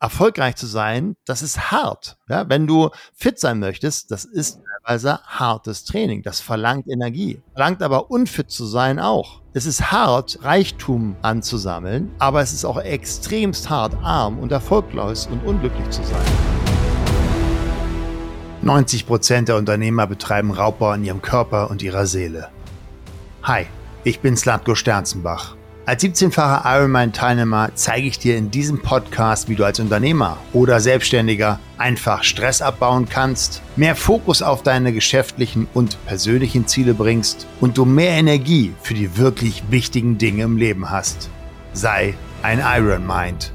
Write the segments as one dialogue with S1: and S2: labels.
S1: erfolgreich zu sein, das ist hart. Ja, wenn du fit sein möchtest, das ist teilweise hartes Training. Das verlangt Energie. Verlangt aber unfit zu sein auch. Es ist hart, Reichtum anzusammeln, aber es ist auch extremst hart, arm und erfolglos und unglücklich zu sein. 90 Prozent der Unternehmer betreiben Raubbau an ihrem Körper und ihrer Seele. Hi, ich bin Slatko Sternzenbach. Als 17-facher Ironman-Teilnehmer zeige ich dir in diesem Podcast, wie du als Unternehmer oder Selbstständiger einfach Stress abbauen kannst, mehr Fokus auf deine geschäftlichen und persönlichen Ziele bringst und du mehr Energie für die wirklich wichtigen Dinge im Leben hast. Sei ein Iron Mind.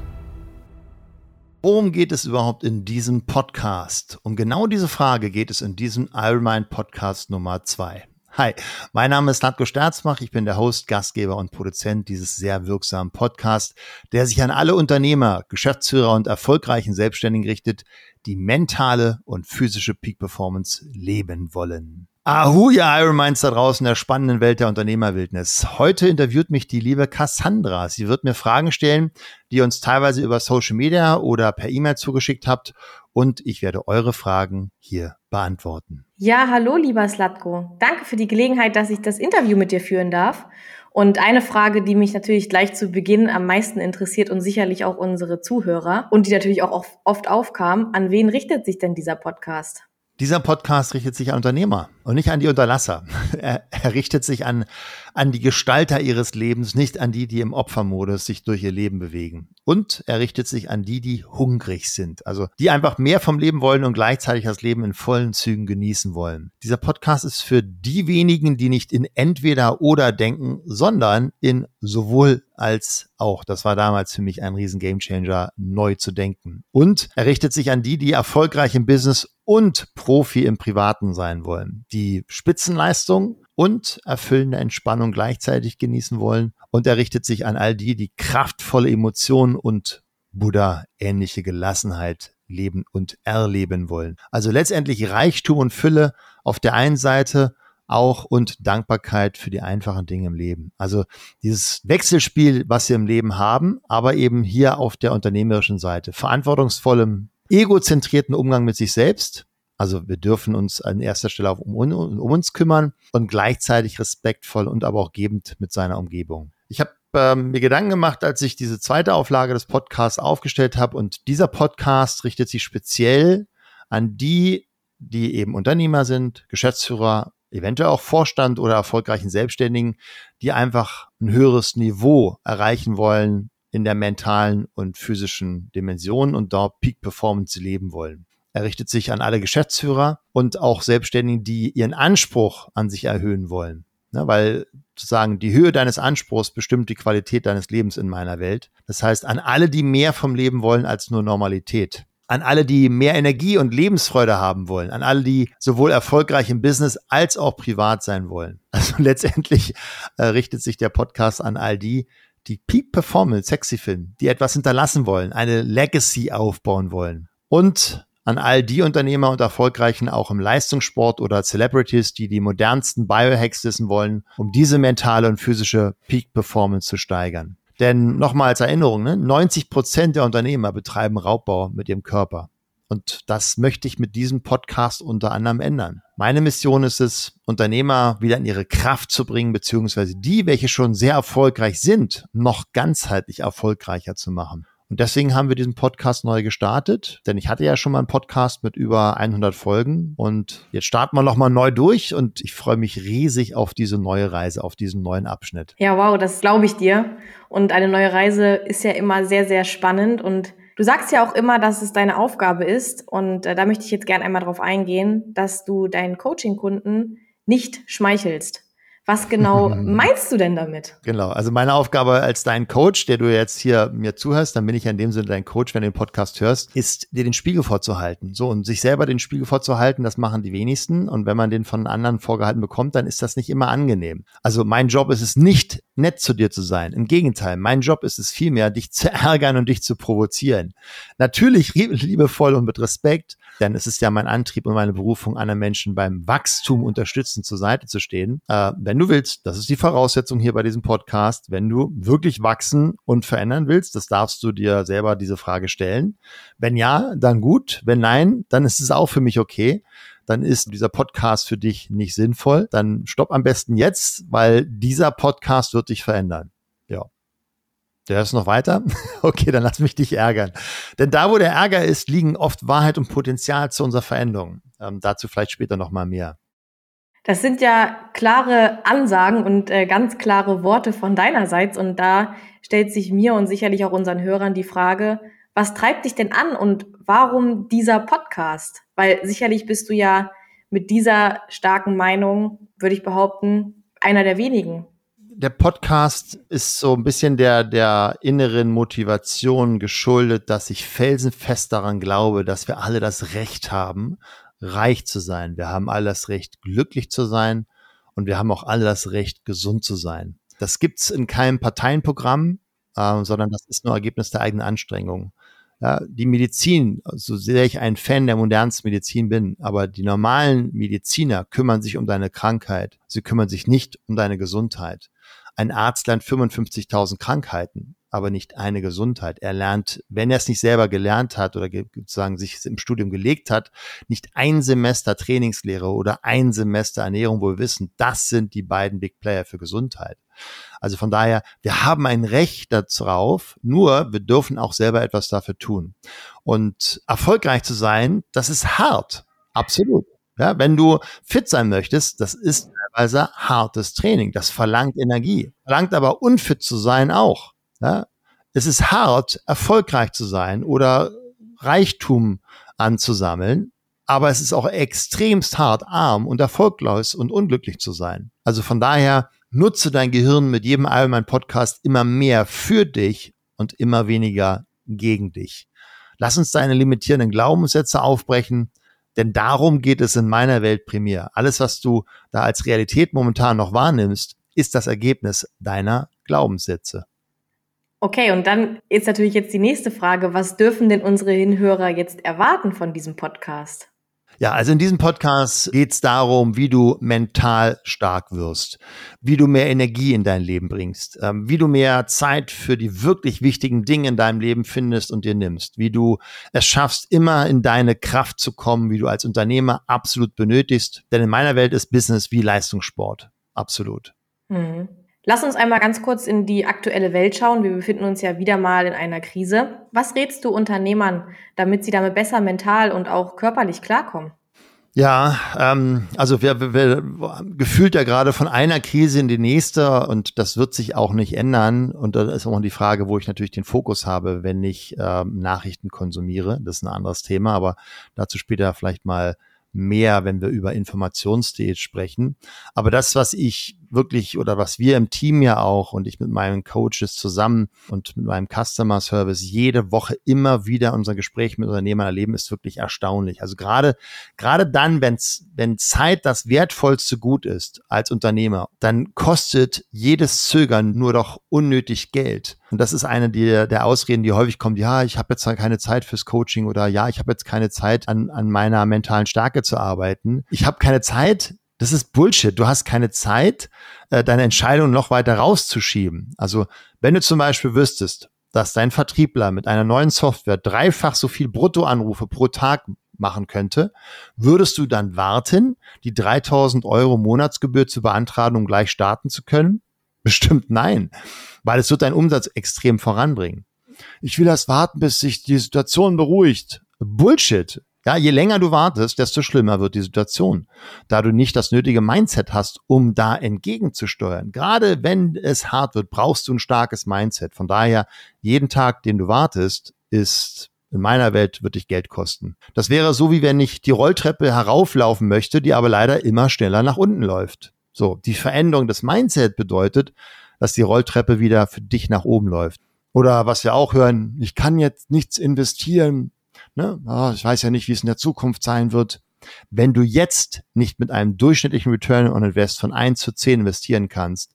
S1: Worum geht es überhaupt in diesem Podcast? Um genau diese Frage geht es in diesem Iron Mind Podcast Nummer 2. Hi, mein Name ist Natko Sterzmach. Ich bin der Host, Gastgeber und Produzent dieses sehr wirksamen Podcasts, der sich an alle Unternehmer, Geschäftsführer und erfolgreichen Selbstständigen richtet, die mentale und physische Peak Performance leben wollen. Ahu, ihr Ironminds da draußen der spannenden Welt der Unternehmerwildnis. Heute interviewt mich die liebe Cassandra. Sie wird mir Fragen stellen, die ihr uns teilweise über Social Media oder per E-Mail zugeschickt habt und ich werde eure Fragen hier beantworten.
S2: Ja, hallo lieber Slatko. Danke für die Gelegenheit, dass ich das Interview mit dir führen darf. Und eine Frage, die mich natürlich gleich zu Beginn am meisten interessiert und sicherlich auch unsere Zuhörer und die natürlich auch oft aufkam, an wen richtet sich denn dieser Podcast?
S1: Dieser Podcast richtet sich an Unternehmer und nicht an die Unterlasser. Er, er, richtet sich an, an die Gestalter ihres Lebens, nicht an die, die im Opfermodus sich durch ihr Leben bewegen. Und er richtet sich an die, die hungrig sind, also die einfach mehr vom Leben wollen und gleichzeitig das Leben in vollen Zügen genießen wollen. Dieser Podcast ist für die wenigen, die nicht in entweder oder denken, sondern in sowohl als auch. Das war damals für mich ein riesen Gamechanger, neu zu denken. Und er richtet sich an die, die erfolgreich im Business und Profi im Privaten sein wollen, die Spitzenleistung und erfüllende Entspannung gleichzeitig genießen wollen. Und er richtet sich an all die, die kraftvolle Emotionen und Buddha-ähnliche Gelassenheit leben und erleben wollen. Also letztendlich Reichtum und Fülle auf der einen Seite auch und Dankbarkeit für die einfachen Dinge im Leben. Also dieses Wechselspiel, was wir im Leben haben, aber eben hier auf der unternehmerischen Seite. Verantwortungsvollem egozentrierten Umgang mit sich selbst. Also wir dürfen uns an erster Stelle auch um, um uns kümmern und gleichzeitig respektvoll und aber auch gebend mit seiner Umgebung. Ich habe ähm, mir Gedanken gemacht, als ich diese zweite Auflage des Podcasts aufgestellt habe und dieser Podcast richtet sich speziell an die, die eben Unternehmer sind, Geschäftsführer, eventuell auch Vorstand oder erfolgreichen Selbstständigen, die einfach ein höheres Niveau erreichen wollen in der mentalen und physischen Dimension und dort Peak Performance leben wollen. Er richtet sich an alle Geschäftsführer und auch Selbstständigen, die ihren Anspruch an sich erhöhen wollen. Ne, weil sozusagen die Höhe deines Anspruchs bestimmt die Qualität deines Lebens in meiner Welt. Das heißt, an alle, die mehr vom Leben wollen als nur Normalität. An alle, die mehr Energie und Lebensfreude haben wollen. An alle, die sowohl erfolgreich im Business als auch privat sein wollen. Also letztendlich äh, richtet sich der Podcast an all die, die Peak Performance sexy finden, die etwas hinterlassen wollen, eine Legacy aufbauen wollen. Und an all die Unternehmer und Erfolgreichen auch im Leistungssport oder Celebrities, die die modernsten Biohacks wissen wollen, um diese mentale und physische Peak Performance zu steigern. Denn nochmal als Erinnerung, ne, 90 Prozent der Unternehmer betreiben Raubbau mit ihrem Körper. Und das möchte ich mit diesem Podcast unter anderem ändern. Meine Mission ist es, Unternehmer wieder in ihre Kraft zu bringen, beziehungsweise die, welche schon sehr erfolgreich sind, noch ganzheitlich erfolgreicher zu machen. Und deswegen haben wir diesen Podcast neu gestartet, denn ich hatte ja schon mal einen Podcast mit über 100 Folgen und jetzt starten wir nochmal neu durch und ich freue mich riesig auf diese neue Reise, auf diesen neuen Abschnitt.
S2: Ja, wow, das glaube ich dir. Und eine neue Reise ist ja immer sehr, sehr spannend und Du sagst ja auch immer, dass es deine Aufgabe ist, und äh, da möchte ich jetzt gerne einmal drauf eingehen, dass du deinen Coaching-Kunden nicht schmeichelst. Was genau meinst du denn damit?
S1: Genau, also meine Aufgabe als dein Coach, der du jetzt hier mir zuhörst, dann bin ich ja in dem Sinne dein Coach, wenn du den Podcast hörst, ist dir den Spiegel vorzuhalten. So, und sich selber den Spiegel vorzuhalten, das machen die wenigsten. Und wenn man den von anderen vorgehalten bekommt, dann ist das nicht immer angenehm. Also mein Job ist es nicht, nett zu dir zu sein. Im Gegenteil, mein Job ist es vielmehr, dich zu ärgern und dich zu provozieren. Natürlich liebevoll und mit Respekt, denn es ist ja mein Antrieb und meine Berufung, anderen Menschen beim Wachstum unterstützen zur Seite zu stehen. Äh, wenn du willst, das ist die Voraussetzung hier bei diesem Podcast, wenn du wirklich wachsen und verändern willst, das darfst du dir selber diese Frage stellen. Wenn ja, dann gut. Wenn nein, dann ist es auch für mich okay. Dann ist dieser Podcast für dich nicht sinnvoll. Dann stopp am besten jetzt, weil dieser Podcast wird dich verändern. Ja. Der ist noch weiter? Okay, dann lass mich dich ärgern. Denn da, wo der Ärger ist, liegen oft Wahrheit und Potenzial zu unserer Veränderung. Ähm, dazu vielleicht später noch mal mehr.
S2: Das sind ja klare Ansagen und äh, ganz klare Worte von deinerseits. Und da stellt sich mir und sicherlich auch unseren Hörern die Frage, was treibt dich denn an und warum dieser Podcast? Weil sicherlich bist du ja mit dieser starken Meinung, würde ich behaupten, einer der wenigen.
S1: Der Podcast ist so ein bisschen der, der inneren Motivation geschuldet, dass ich felsenfest daran glaube, dass wir alle das Recht haben, reich zu sein. Wir haben alle das Recht, glücklich zu sein und wir haben auch alle das Recht, gesund zu sein. Das gibt's in keinem Parteienprogramm, äh, sondern das ist nur Ergebnis der eigenen Anstrengung. Ja, die Medizin, so sehr ich ein Fan der modernsten Medizin bin, aber die normalen Mediziner kümmern sich um deine Krankheit. Sie kümmern sich nicht um deine Gesundheit. Ein Arzt lernt 55.000 Krankheiten aber nicht eine Gesundheit. Er lernt, wenn er es nicht selber gelernt hat oder sozusagen sich im Studium gelegt hat, nicht ein Semester Trainingslehre oder ein Semester Ernährung, wo wir wissen, das sind die beiden Big Player für Gesundheit. Also von daher, wir haben ein Recht darauf, nur wir dürfen auch selber etwas dafür tun. Und erfolgreich zu sein, das ist hart. Absolut. Ja, wenn du fit sein möchtest, das ist teilweise hartes Training. Das verlangt Energie. Verlangt aber unfit zu sein auch. Ja? Es ist hart, erfolgreich zu sein oder Reichtum anzusammeln, aber es ist auch extremst hart, arm und erfolglos und unglücklich zu sein. Also von daher nutze dein Gehirn mit jedem Allgemein Podcast immer mehr für dich und immer weniger gegen dich. Lass uns deine limitierenden Glaubenssätze aufbrechen, denn darum geht es in meiner Welt primär. Alles, was du da als Realität momentan noch wahrnimmst, ist das Ergebnis deiner Glaubenssätze.
S2: Okay, und dann ist natürlich jetzt die nächste Frage, was dürfen denn unsere Hinhörer jetzt erwarten von diesem Podcast?
S1: Ja, also in diesem Podcast geht es darum, wie du mental stark wirst, wie du mehr Energie in dein Leben bringst, ähm, wie du mehr Zeit für die wirklich wichtigen Dinge in deinem Leben findest und dir nimmst, wie du es schaffst, immer in deine Kraft zu kommen, wie du als Unternehmer absolut benötigst. Denn in meiner Welt ist Business wie Leistungssport. Absolut.
S2: Mhm. Lass uns einmal ganz kurz in die aktuelle Welt schauen. Wir befinden uns ja wieder mal in einer Krise. Was rätst du Unternehmern, damit sie damit besser mental und auch körperlich klarkommen?
S1: Ja, ähm, also wir, wir, wir gefühlt ja gerade von einer Krise in die nächste und das wird sich auch nicht ändern. Und da ist auch die Frage, wo ich natürlich den Fokus habe, wenn ich ähm, Nachrichten konsumiere. Das ist ein anderes Thema, aber dazu später vielleicht mal mehr, wenn wir über Informationsstage sprechen. Aber das, was ich wirklich oder was wir im Team ja auch und ich mit meinen Coaches zusammen und mit meinem Customer Service jede Woche immer wieder unser Gespräch mit Unternehmern erleben, ist wirklich erstaunlich. Also gerade, gerade dann, wenn's, wenn Zeit das wertvollste Gut ist als Unternehmer, dann kostet jedes Zögern nur doch unnötig Geld. Und das ist eine der, der Ausreden, die häufig kommt, ja, ich habe jetzt keine Zeit fürs Coaching oder ja, ich habe jetzt keine Zeit, an, an meiner mentalen Stärke zu arbeiten. Ich habe keine Zeit, das ist Bullshit. Du hast keine Zeit, äh, deine Entscheidung noch weiter rauszuschieben. Also wenn du zum Beispiel wüsstest, dass dein Vertriebler mit einer neuen Software dreifach so viel Bruttoanrufe pro Tag machen könnte, würdest du dann warten, die 3000 Euro Monatsgebühr zu beantragen, um gleich starten zu können? Bestimmt nein, weil es wird deinen Umsatz extrem voranbringen. Ich will erst warten, bis sich die Situation beruhigt. Bullshit. Ja, je länger du wartest, desto schlimmer wird die Situation, da du nicht das nötige Mindset hast, um da entgegenzusteuern. Gerade wenn es hart wird, brauchst du ein starkes Mindset. Von daher, jeden Tag, den du wartest, ist in meiner Welt wird dich Geld kosten. Das wäre so, wie wenn ich die Rolltreppe herauflaufen möchte, die aber leider immer schneller nach unten läuft. So, die Veränderung des Mindset bedeutet, dass die Rolltreppe wieder für dich nach oben läuft. Oder was wir auch hören, ich kann jetzt nichts investieren, Ne? Oh, ich weiß ja nicht, wie es in der Zukunft sein wird. Wenn du jetzt nicht mit einem durchschnittlichen Return on Invest von 1 zu 10 investieren kannst,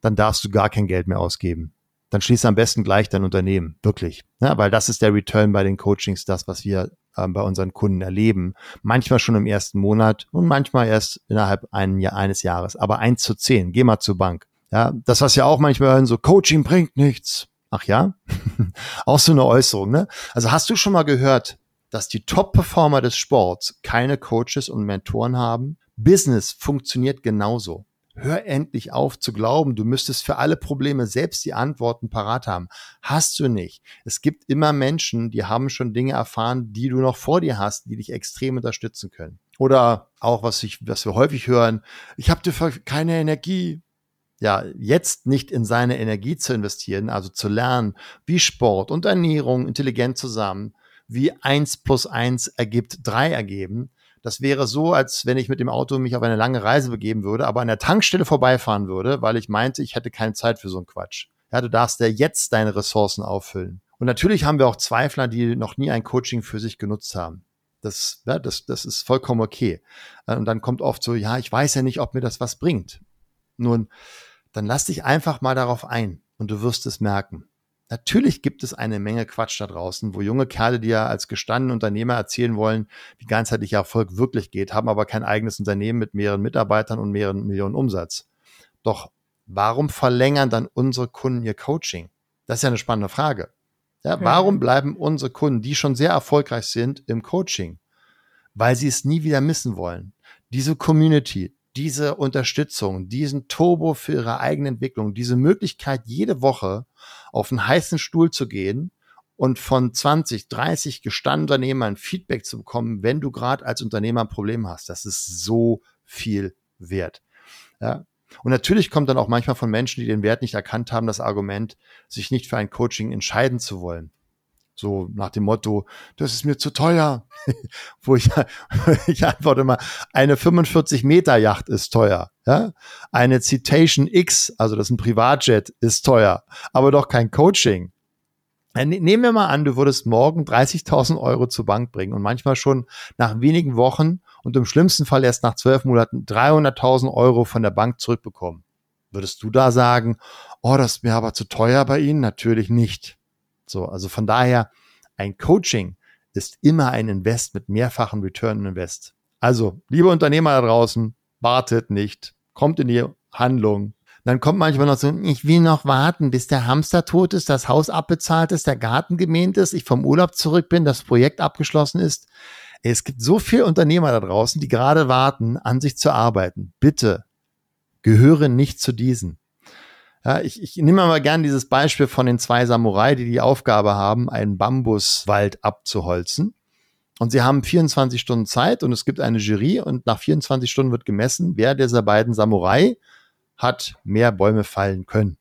S1: dann darfst du gar kein Geld mehr ausgeben. Dann schließ am besten gleich dein Unternehmen. Wirklich. Ja, weil das ist der Return bei den Coachings, das, was wir äh, bei unseren Kunden erleben. Manchmal schon im ersten Monat und manchmal erst innerhalb ein Jahr, eines Jahres. Aber eins zu zehn, geh mal zur Bank. Ja, das, was ja auch manchmal hören, so Coaching bringt nichts. Ach ja? auch so eine Äußerung, ne? Also hast du schon mal gehört, dass die Top-Performer des Sports keine Coaches und Mentoren haben? Business funktioniert genauso. Hör endlich auf zu glauben, du müsstest für alle Probleme selbst die Antworten parat haben. Hast du nicht. Es gibt immer Menschen, die haben schon Dinge erfahren, die du noch vor dir hast, die dich extrem unterstützen können. Oder auch, was, ich, was wir häufig hören, ich habe keine Energie. Ja, jetzt nicht in seine Energie zu investieren, also zu lernen, wie Sport und Ernährung intelligent zusammen, wie eins plus eins ergibt drei ergeben, das wäre so, als wenn ich mit dem Auto mich auf eine lange Reise begeben würde, aber an der Tankstelle vorbeifahren würde, weil ich meinte, ich hätte keine Zeit für so einen Quatsch. Ja, du darfst ja jetzt deine Ressourcen auffüllen. Und natürlich haben wir auch Zweifler, die noch nie ein Coaching für sich genutzt haben. Das, ja, das, das ist vollkommen okay. Und dann kommt oft so, ja, ich weiß ja nicht, ob mir das was bringt. Nun, dann lass dich einfach mal darauf ein und du wirst es merken. Natürlich gibt es eine Menge Quatsch da draußen, wo junge Kerle, die ja als gestandene Unternehmer erzählen wollen, wie ganzheitlicher Erfolg wirklich geht, haben aber kein eigenes Unternehmen mit mehreren Mitarbeitern und mehreren Millionen Umsatz. Doch warum verlängern dann unsere Kunden ihr Coaching? Das ist ja eine spannende Frage. Ja, warum bleiben unsere Kunden, die schon sehr erfolgreich sind, im Coaching? Weil sie es nie wieder missen wollen. Diese Community, diese Unterstützung, diesen Turbo für ihre eigene Entwicklung, diese Möglichkeit, jede Woche auf einen heißen Stuhl zu gehen und von 20, 30 gestandenen Unternehmern Feedback zu bekommen, wenn du gerade als Unternehmer ein Problem hast. Das ist so viel wert. Ja. Und natürlich kommt dann auch manchmal von Menschen, die den Wert nicht erkannt haben, das Argument, sich nicht für ein Coaching entscheiden zu wollen. So nach dem Motto, das ist mir zu teuer. Wo ich, ich antworte mal, eine 45 Meter Yacht ist teuer. Ja? Eine Citation X, also das ist ein Privatjet, ist teuer, aber doch kein Coaching. Äh, ne, nehmen wir mal an, du würdest morgen 30.000 Euro zur Bank bringen und manchmal schon nach wenigen Wochen und im schlimmsten Fall erst nach zwölf Monaten 300.000 Euro von der Bank zurückbekommen. Würdest du da sagen, oh, das ist mir aber zu teuer bei Ihnen? Natürlich nicht. So, also von daher, ein Coaching ist immer ein Invest mit mehrfachen Return Invest. Also, liebe Unternehmer da draußen, wartet nicht, kommt in die Handlung. Dann kommt manchmal noch so, ich will noch warten, bis der Hamster tot ist, das Haus abbezahlt ist, der Garten gemäht ist, ich vom Urlaub zurück bin, das Projekt abgeschlossen ist. Es gibt so viele Unternehmer da draußen, die gerade warten, an sich zu arbeiten. Bitte gehöre nicht zu diesen. Ja, ich, ich nehme mal gern dieses Beispiel von den zwei Samurai, die die Aufgabe haben, einen Bambuswald abzuholzen. Und sie haben 24 Stunden Zeit und es gibt eine Jury und nach 24 Stunden wird gemessen, wer dieser beiden Samurai hat mehr Bäume fallen können.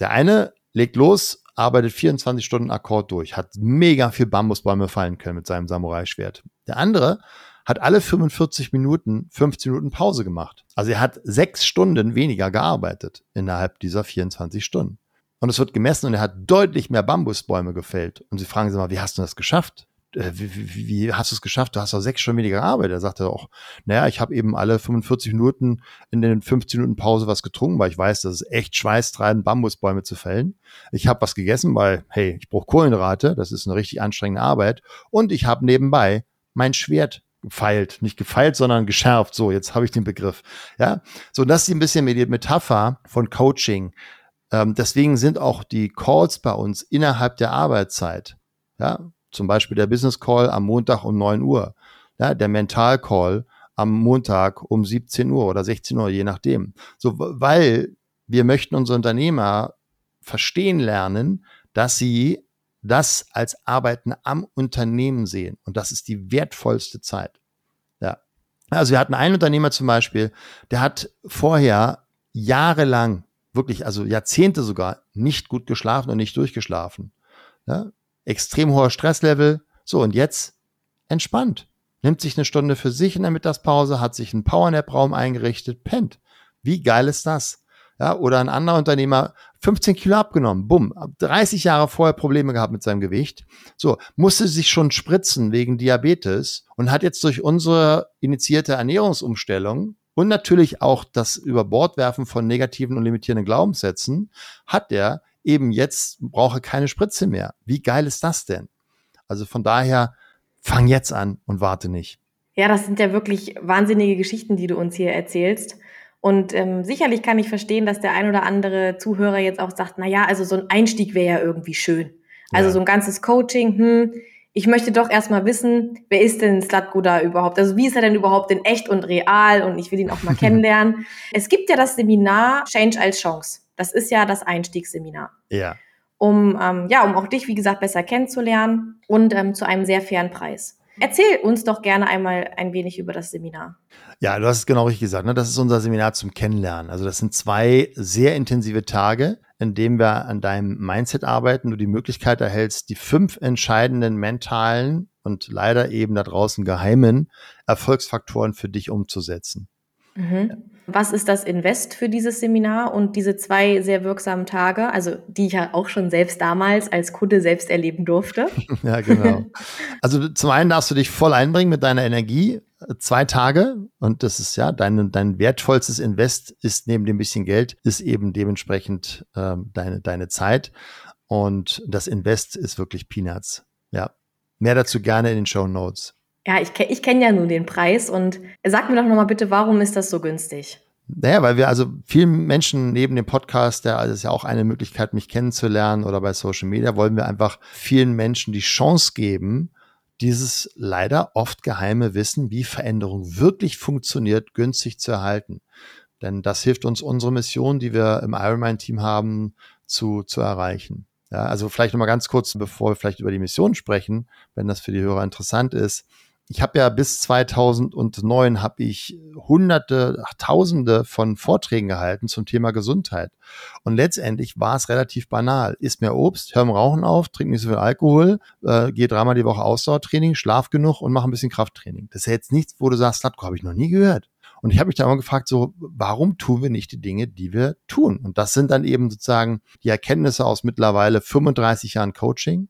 S1: Der eine legt los, arbeitet 24 Stunden Akkord durch, hat mega viel Bambusbäume fallen können mit seinem Samurai-Schwert. Der andere hat alle 45 Minuten 15 Minuten Pause gemacht. Also er hat sechs Stunden weniger gearbeitet innerhalb dieser 24 Stunden. Und es wird gemessen und er hat deutlich mehr Bambusbäume gefällt. Und sie fragen sie mal, wie hast du das geschafft? Äh, wie, wie, wie hast du es geschafft? Du hast doch sechs Stunden weniger gearbeitet. Er sagte auch, naja, ich habe eben alle 45 Minuten in den 15 Minuten Pause was getrunken, weil ich weiß, dass es echt schweißtreibend Bambusbäume zu fällen. Ich habe was gegessen, weil, hey, ich brauche Kohlenhydrate, das ist eine richtig anstrengende Arbeit. Und ich habe nebenbei mein Schwert gefeilt, nicht gefeilt, sondern geschärft. So, jetzt habe ich den Begriff. Ja, so das ist ein bisschen die Metapher von Coaching. Ähm, deswegen sind auch die Calls bei uns innerhalb der Arbeitszeit. Ja, zum Beispiel der Business Call am Montag um 9 Uhr. Ja, der Mental Call am Montag um 17 Uhr oder 16 Uhr, je nachdem. So, weil wir möchten unsere Unternehmer verstehen lernen, dass sie das als Arbeiten am Unternehmen sehen. Und das ist die wertvollste Zeit. Ja. Also wir hatten einen Unternehmer zum Beispiel, der hat vorher jahrelang, wirklich, also Jahrzehnte sogar, nicht gut geschlafen und nicht durchgeschlafen. Ja. Extrem hoher Stresslevel. So, und jetzt entspannt. Nimmt sich eine Stunde für sich in der Mittagspause, hat sich einen Powernap-Raum eingerichtet, pennt. Wie geil ist das? Ja, oder ein anderer Unternehmer 15 Kilo abgenommen, bumm, 30 Jahre vorher Probleme gehabt mit seinem Gewicht. So, musste sich schon spritzen wegen Diabetes und hat jetzt durch unsere initiierte Ernährungsumstellung und natürlich auch das Überbordwerfen von negativen und limitierenden Glaubenssätzen, hat der eben jetzt, brauche keine Spritze mehr. Wie geil ist das denn? Also von daher, Fang jetzt an und warte nicht.
S2: Ja, das sind ja wirklich wahnsinnige Geschichten, die du uns hier erzählst. Und ähm, sicherlich kann ich verstehen, dass der ein oder andere Zuhörer jetzt auch sagt, na ja, also so ein Einstieg wäre ja irgendwie schön. Also ja. so ein ganzes Coaching, hm, ich möchte doch erstmal wissen, wer ist denn Slatko da überhaupt? Also wie ist er denn überhaupt in echt und real? Und ich will ihn auch mal kennenlernen. Es gibt ja das Seminar Change als Chance. Das ist ja das Einstiegsseminar.
S1: Ja.
S2: Um, ähm, ja, um auch dich, wie gesagt, besser kennenzulernen und ähm, zu einem sehr fairen Preis. Erzähl uns doch gerne einmal ein wenig über das Seminar.
S1: Ja, du hast es genau richtig gesagt. Ne? Das ist unser Seminar zum Kennenlernen. Also das sind zwei sehr intensive Tage, in denen wir an deinem Mindset arbeiten. Du die Möglichkeit erhältst, die fünf entscheidenden mentalen und leider eben da draußen geheimen Erfolgsfaktoren für dich umzusetzen.
S2: Mhm. Was ist das Invest für dieses Seminar und diese zwei sehr wirksamen Tage, also die ich ja auch schon selbst damals als Kunde selbst erleben durfte?
S1: ja, genau. Also zum einen darfst du dich voll einbringen mit deiner Energie, zwei Tage und das ist ja dein, dein wertvollstes Invest ist neben dem bisschen Geld, ist eben dementsprechend ähm, deine, deine Zeit und das Invest ist wirklich Peanuts. Ja, mehr dazu gerne in den Show Notes.
S2: Ja, ich, ich kenne ja nun den Preis und sag mir doch nochmal bitte, warum ist das so günstig?
S1: Naja, weil wir also vielen Menschen neben dem Podcast, der also ist ja auch eine Möglichkeit, mich kennenzulernen oder bei Social Media, wollen wir einfach vielen Menschen die Chance geben, dieses leider oft geheime Wissen, wie Veränderung wirklich funktioniert, günstig zu erhalten. Denn das hilft uns, unsere Mission, die wir im Ironman-Team haben, zu, zu erreichen. Ja, also vielleicht nochmal ganz kurz, bevor wir vielleicht über die Mission sprechen, wenn das für die Hörer interessant ist ich habe ja bis 2009 habe ich hunderte, tausende von Vorträgen gehalten zum Thema Gesundheit. Und letztendlich war es relativ banal. Isst mehr Obst, hör im Rauchen auf, trink nicht so viel Alkohol, äh, geh dreimal die Woche Ausdauertraining, schlaf genug und mach ein bisschen Krafttraining. Das ist ja jetzt nichts, wo du sagst, Slatko, habe ich noch nie gehört. Und ich habe mich da immer gefragt, so, warum tun wir nicht die Dinge, die wir tun? Und das sind dann eben sozusagen die Erkenntnisse aus mittlerweile 35 Jahren Coaching,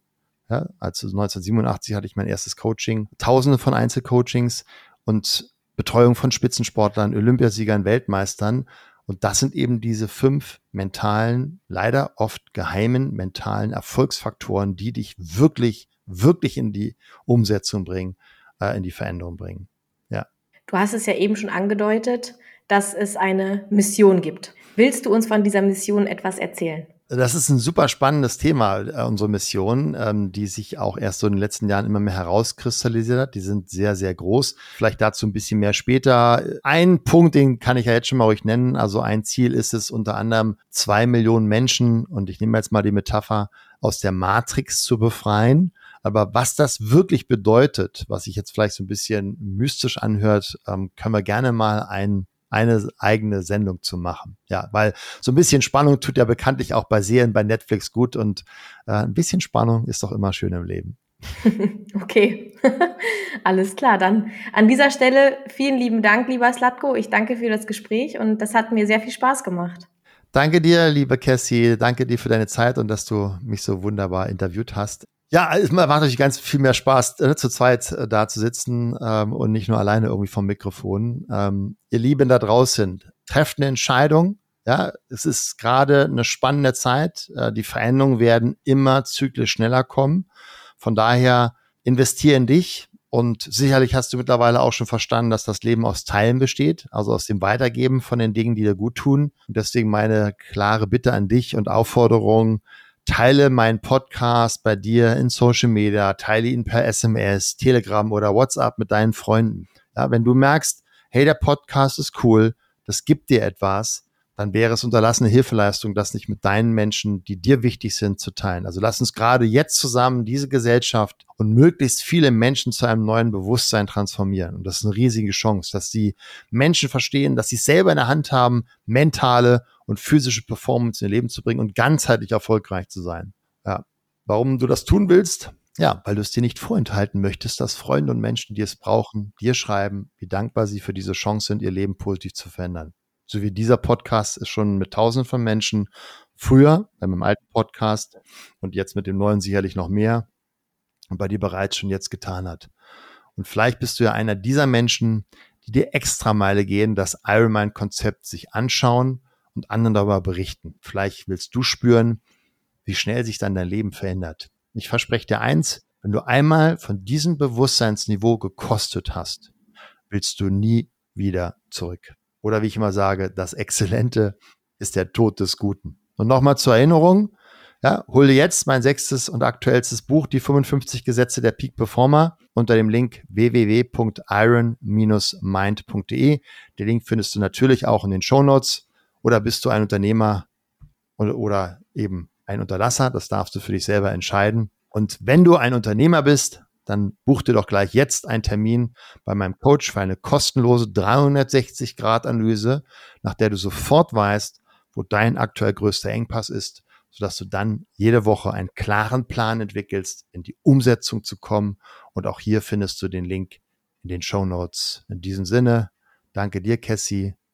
S1: ja, also 1987 hatte ich mein erstes Coaching, tausende von Einzelcoachings und Betreuung von Spitzensportlern, Olympiasiegern, Weltmeistern. Und das sind eben diese fünf mentalen, leider oft geheimen mentalen Erfolgsfaktoren, die dich wirklich, wirklich in die Umsetzung bringen, äh, in die Veränderung bringen. Ja.
S2: Du hast es ja eben schon angedeutet, dass es eine Mission gibt. Willst du uns von dieser Mission etwas erzählen?
S1: Das ist ein super spannendes Thema, äh, unsere Mission, ähm, die sich auch erst so in den letzten Jahren immer mehr herauskristallisiert hat. Die sind sehr, sehr groß. Vielleicht dazu ein bisschen mehr später. Ein Punkt, den kann ich ja jetzt schon mal euch nennen. Also ein Ziel ist es unter anderem, zwei Millionen Menschen, und ich nehme jetzt mal die Metapher, aus der Matrix zu befreien. Aber was das wirklich bedeutet, was sich jetzt vielleicht so ein bisschen mystisch anhört, ähm, können wir gerne mal ein eine eigene Sendung zu machen. Ja, weil so ein bisschen Spannung tut ja bekanntlich auch bei Serien bei Netflix gut und äh, ein bisschen Spannung ist doch immer schön im Leben.
S2: Okay, alles klar. Dann an dieser Stelle vielen lieben Dank, lieber Slatko. Ich danke für das Gespräch und das hat mir sehr viel Spaß gemacht.
S1: Danke dir, liebe Cassie. Danke dir für deine Zeit und dass du mich so wunderbar interviewt hast. Ja, es macht natürlich ganz viel mehr Spaß, äh, zu zweit äh, da zu sitzen ähm, und nicht nur alleine irgendwie vom Mikrofon. Ähm, ihr Lieben da draußen, trefft eine Entscheidung. Ja, es ist gerade eine spannende Zeit. Äh, die Veränderungen werden immer zyklisch schneller kommen. Von daher investiere in dich. Und sicherlich hast du mittlerweile auch schon verstanden, dass das Leben aus Teilen besteht, also aus dem Weitergeben von den Dingen, die dir gut tun. Und deswegen meine klare Bitte an dich und Aufforderung, teile meinen Podcast bei dir in Social Media, teile ihn per SMS, Telegram oder WhatsApp mit deinen Freunden. Ja, wenn du merkst, hey, der Podcast ist cool, das gibt dir etwas, dann wäre es unterlassene Hilfeleistung, das nicht mit deinen Menschen, die dir wichtig sind, zu teilen. Also lass uns gerade jetzt zusammen diese Gesellschaft und möglichst viele Menschen zu einem neuen Bewusstsein transformieren. Und das ist eine riesige Chance, dass die Menschen verstehen, dass sie selber in der Hand haben, mentale und physische Performance in ihr Leben zu bringen und ganzheitlich erfolgreich zu sein. Ja. Warum du das tun willst? Ja, weil du es dir nicht vorenthalten möchtest, dass Freunde und Menschen, die es brauchen, dir schreiben, wie dankbar sie für diese Chance sind, ihr Leben positiv zu verändern so wie dieser Podcast ist schon mit tausenden von Menschen früher, bei meinem alten Podcast und jetzt mit dem neuen sicherlich noch mehr und bei dir bereits schon jetzt getan hat. Und vielleicht bist du ja einer dieser Menschen, die dir extra Meile gehen, das Ironman-Konzept sich anschauen und anderen darüber berichten. Vielleicht willst du spüren, wie schnell sich dann dein Leben verändert. Ich verspreche dir eins, Wenn du einmal von diesem Bewusstseinsniveau gekostet hast, willst du nie wieder zurück. Oder wie ich immer sage, das Exzellente ist der Tod des Guten. Und nochmal zur Erinnerung, ja, hol dir jetzt mein sechstes und aktuellstes Buch, die 55 Gesetze der Peak Performer, unter dem Link www.iron-mind.de. Den Link findest du natürlich auch in den Show Notes. Oder bist du ein Unternehmer oder, oder eben ein Unterlasser? Das darfst du für dich selber entscheiden. Und wenn du ein Unternehmer bist, dann buch dir doch gleich jetzt einen Termin bei meinem Coach für eine kostenlose 360-Grad-Analyse, nach der du sofort weißt, wo dein aktuell größter Engpass ist sodass du dann jede Woche einen klaren Plan entwickelst, in die Umsetzung zu kommen. Und auch hier findest du den Link in den Show Notes. In diesem Sinne, danke dir, Cassie.